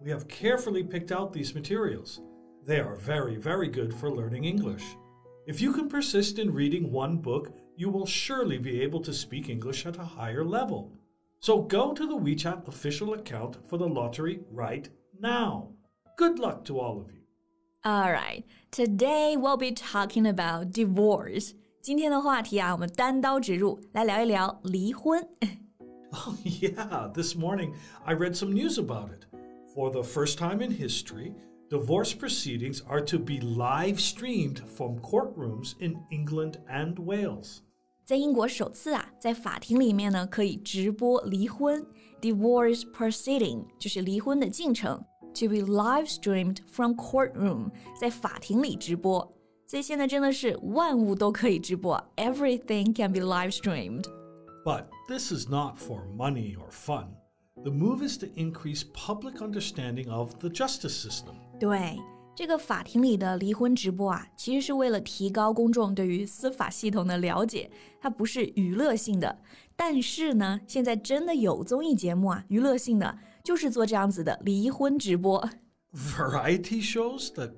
we have carefully picked out these materials. They are very, very good for learning English. If you can persist in reading one book, you will surely be able to speak English at a higher level. So go to the WeChat official account for the lottery right now. Good luck to all of you. All right, today we'll be talking about divorce. 今天的话题啊，我们单刀直入，来聊一聊离婚。Oh, yeah, this morning I read some news about it. For the first time in history, divorce proceedings are to be live streamed from courtrooms in England and Wales. 在英国首次啊，在法庭里面呢可以直播离婚，divorce proceeding 就是离婚的进程，to be live streamed from courtroom 在法庭里直播。所以现在真的是万物都可以直播，everything can be live streamed。 But this is not for money or fun. The move is to increase public understanding of the justice system. 对，这个法庭里的离婚直播啊，其实是为了提高公众对于司法系统的了解，它不是娱乐性的。但是呢，现在真的有综艺节目啊，娱乐性的，就是做这样子的离婚直播。 Variety shows that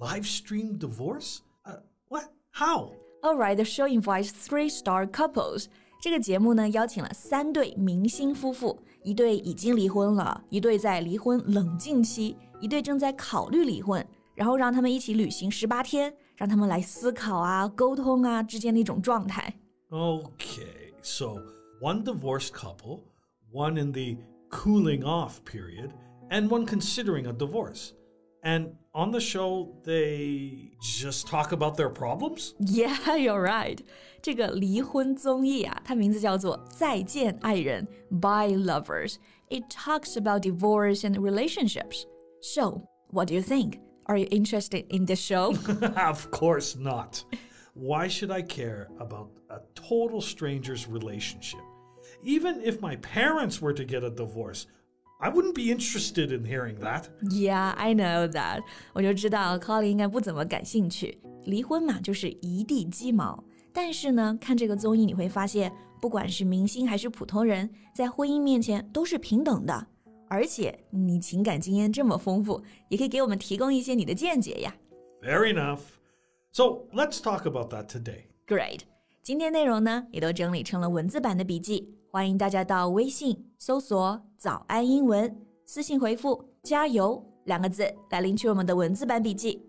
live stream divorce? Uh, what? How? Alright, the show invites three-star couples. 这个节目呢，邀请了三对明星夫妇，一对已经离婚了，一对在离婚冷静期，一对正在考虑离婚，然后让他们一起旅行十八天，让他们来思考啊、沟通啊之间的一种状态。 Okay, so one divorced couple, one in the cooling off period, and one considering a divorce. And on the show, they just talk about their problems? Yeah, you're right. 这个离婚综艺啊，它名字叫做《再见爱人》（By Lovers）。It talks about divorce and relationships. So, what do you think? Are you interested in this show? of course not. Why should I care about a total stranger's relationship? Even if my parents were to get a divorce, I wouldn't be interested in hearing that. Yeah, I know that. 我就知道 Colin 应该不怎么感兴趣。离婚嘛，就是一地鸡毛。但是呢，看这个综艺你会发现，不管是明星还是普通人，在婚姻面前都是平等的。而且你情感经验这么丰富，也可以给我们提供一些你的见解呀。 Fair enough. So let's talk about that today. Great， 今天内容呢也都整理成了文字版的笔记，欢迎大家到微信搜索“早安英文”，私信回复“加油”两个字来领取我们的文字版笔记。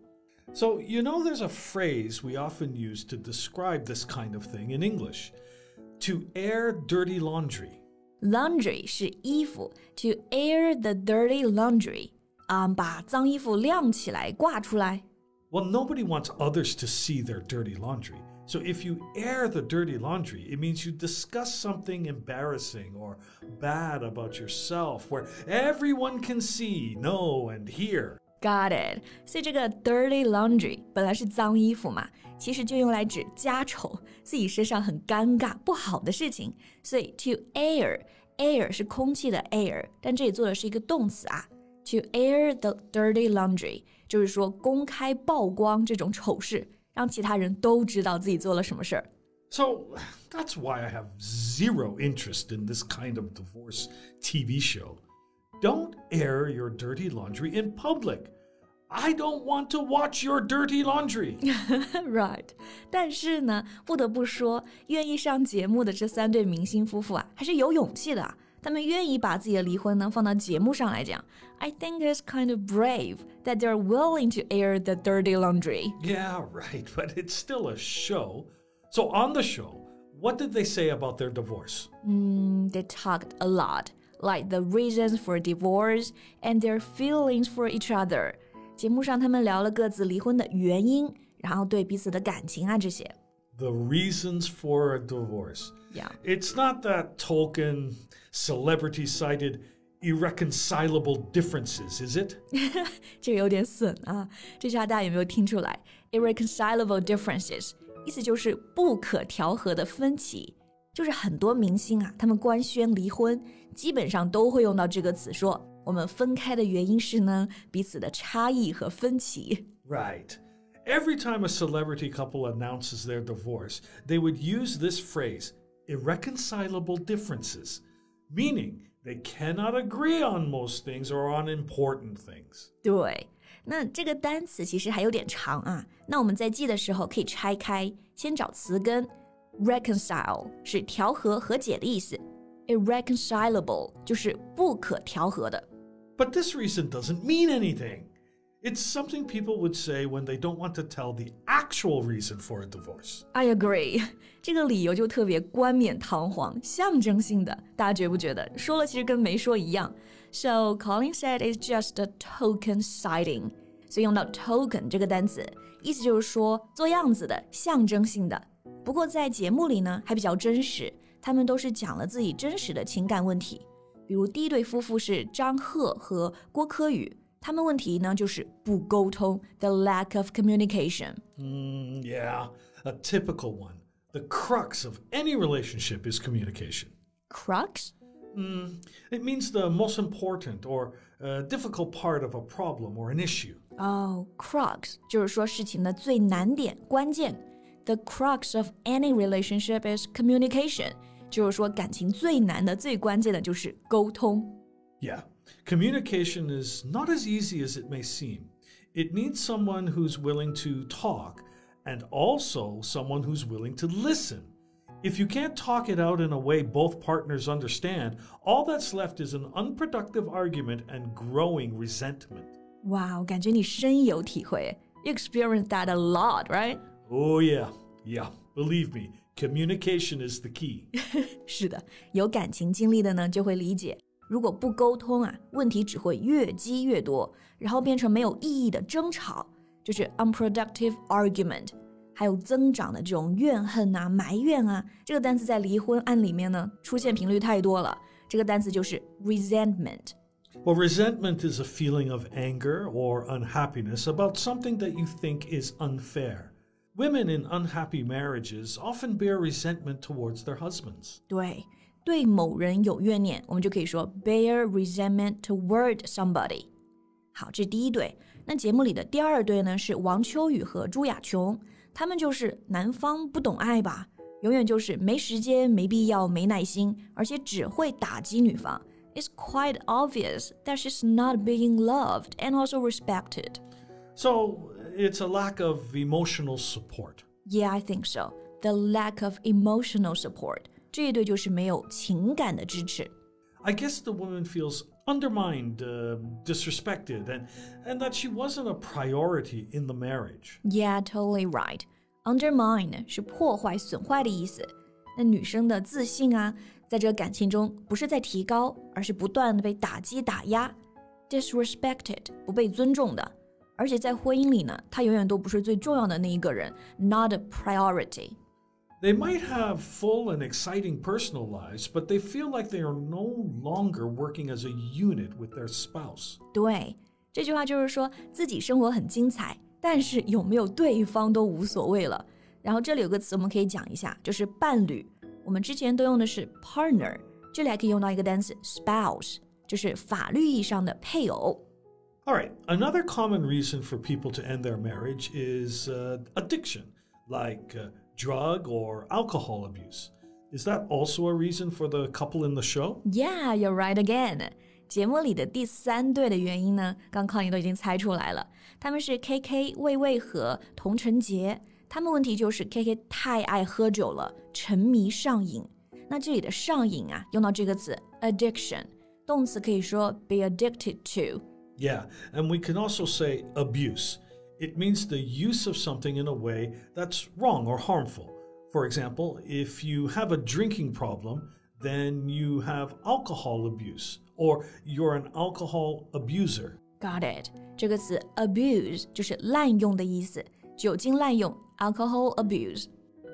So, you know, there's a phrase we often use to describe this kind of thing in English to air dirty laundry. Laundry 是衣服，to air the dirty laundry，啊、把脏衣服晾起来挂出来。 Well, nobody wants others to see their dirty laundry. So, if you air the dirty laundry, it means you discuss something embarrassing or bad about yourself where everyone can see, know, and hear. Got it。所以这个 dirty laundry 本来是脏衣服嘛，其实就用来指家丑，自己身上很尴尬、不好的事情。所以 to air air 是空气的 air，但这里做的是一个动词啊。To air the dirty laundry 就是说公开曝光这种丑事， 让其他人都知道自己做了什么事儿。 So, that's why I have zero interest in this kind of divorce TV show. Don't air your dirty laundry in public. I don't want to watch your dirty laundry. Right，但是呢，不得不说，愿意上节目的这三对明星夫妇啊，还是有勇气的啊。 他们愿意把自己的离婚呢放到节目上来讲。I think it's kind of brave that they're willing to air the dirty laundry. yeah, right, but it's still a show. So, on the show, what did they say about their divorce? They talked a lot, like the reasons for divorce and their feelings for each other. 节目上他们聊了各自离婚的原因，然后对彼此的感情啊这些。 the reasons for a divorce. Yeah. It's not that token celebrity cited irreconcilable differences, is it? irreconcilable differences 意思就是不可调和的分歧，就是很多明星啊，他们官宣离婚，基本上都会用到这个词说，说我们分开的原因是呢彼此的差异和分歧。Right. Every time a celebrity couple announces their divorce, they would use this phrase, irreconcilable differences, meaning they cannot agree on most things or on important things. 对，那这个单词其实还有点长啊。那我们在记的时候可以拆开，先找词根，reconcile 是调和、和解的意思，irreconcilable 就是不可调和的。But this reason doesn't mean anything. It's something people would say when they don't want to tell the actual reason for a divorce. I agree. agree，这个理由就特别冠冕堂皇、象征性的，大家觉不觉得？说了其实跟没说一样。So Colin said it's just a token citing。所以用到 token 这个单词，意思就是说做样子的、象征性的。不过在节目里呢，还比较真实，他们都是讲了自己真实的情感问题。比如第一对夫妇是张赫和郭柯宇。他们问题呢就是不沟通，the lack of communication. Mm, yeah, a typical one. The crux of any relationship is communication. Crux? Mm, it means the most important or uh, difficult part of a problem or an issue. Oh, crux 就是说事情的最难点、关键。The crux of any relationship is communication，就是说感情最难的、最关键的就是沟通。Yeah. Communication is not as easy as it may seem. It needs someone who's willing to talk and also someone who's willing to listen. If you can't talk it out in a way both partners understand, all that's left is an unproductive argument and growing resentment. Wow, 感觉你深有体会. You experience that a lot, right? Oh yeah, yeah. Believe me, communication is the key. 是的，有感情经历的呢，就会理解。 如果不沟通啊，问题只会越积越多，然后变成没有意义的争吵，就是 unproductive argument，还有增长的这种怨恨啊、埋怨啊。这个单词在离婚案里面呢，出现频率太多了。这个单词就是 resentment。Well, resentment is a feeling of anger or unhappiness about something that you think is unfair. Women in unhappy marriages often bear resentment towards their husbands. 对。 对某人有怨念，我们就可以说 bear resentment toward somebody。好，这是第一对。那节目里的第二对呢是王秋雨和朱亚琼，他们就是男方不懂爱吧，永远就是没时间、没必要、没耐心，而且只会打击女方。It's quite obvious that she's not being loved and also respected. So it's a lack of emotional support. Yeah, I think so. The lack of emotional support. 这一对就是没有情感的支持。I guess the woman feels undermined, uh, disrespected, and, and that she wasn't a priority in the marriage. Yeah, totally right. Undermine 是破坏、损坏的意思。那女生的自信啊，在这个感情中不是在提高，而是不断的被打击、打压。Disrespected 不被尊重的，而且在婚姻里呢，她永远都不是最重要的那一个人，not a priority。 they might have full and exciting personal lives, but they feel like they are no longer working as a unit with their spouse. 对，这句话就是说自己生活很精彩，但是有没有对方都无所谓了。然后这里有个词我们可以讲一下，就是伴侣。我们之前都用的是 partner，这里还可以用到一个单词 spouse，就是法律意义上的配偶。All right, another common reason for people to end their marriage is uh, addiction, like. Uh, drug or alcohol abuse. Is that also a reason for the couple in the show? Yeah, you're right again. 节目里的第三对的原因呢，刚康你都已经猜出来了，他们是 K K 魏魏和童晨杰。他们问题就是 K K 太爱喝酒了，沉迷上瘾。那这里的上瘾啊，用到这个词 addiction，动词可以说 be addicted to。Yeah, and we can also say abuse. It means the use of something in a way that's wrong or harmful. For example, if you have a drinking problem, then you have alcohol abuse, or you're an alcohol abuser. Got it. 这个词 abuse 就是滥用的意思，酒精滥用 alcohol abuse.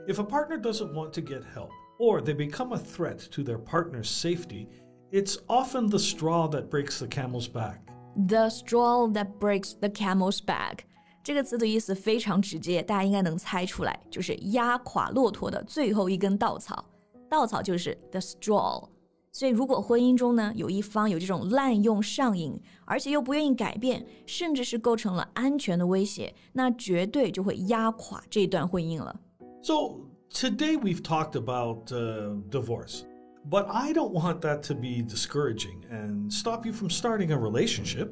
If a partner doesn't want to get help, or they become a threat to their partner's safety, It's often the straw that breaks the camel's back. The straw that breaks the camel's back。 这个词的意思非常直接，大家应该能猜出来，就是压垮骆驼的最后一根稻草。稻草就是 the straw。所以，如果婚姻中呢有一方有这种滥用上瘾，而且又不愿意改变，甚至是构成了安全的威胁，那绝对就会压垮这段婚姻了。So today we've talked about uh, divorce, but I don't want that to be discouraging and stop you from starting a relationship.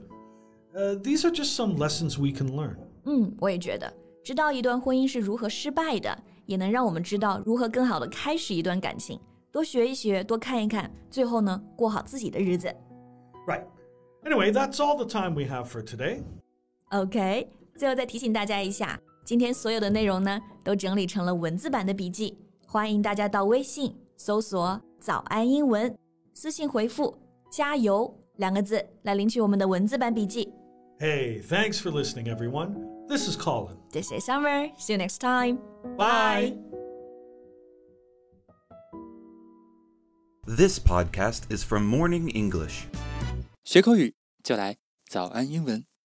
Uh, these are just some lessons we can learn. 嗯，我也觉得，知道一段婚姻是如何失败的，也能让我们知道如何更好的开始一段感情。多学一学，多看一看，最后呢，过好自己的日子。Right. Anyway, that's all the time we have for today. OK，最后再提醒大家一下，今天所有的内容呢，都整理成了文字版的笔记，欢迎大家到微信搜索“早安英文”，私信回复“加油”两个字来领取我们的文字版笔记。Hey, thanks for listening, everyone. This is Colin. This is Summer. See you next time. Bye. This podcast is from Morning English. 学口语就来早安英文。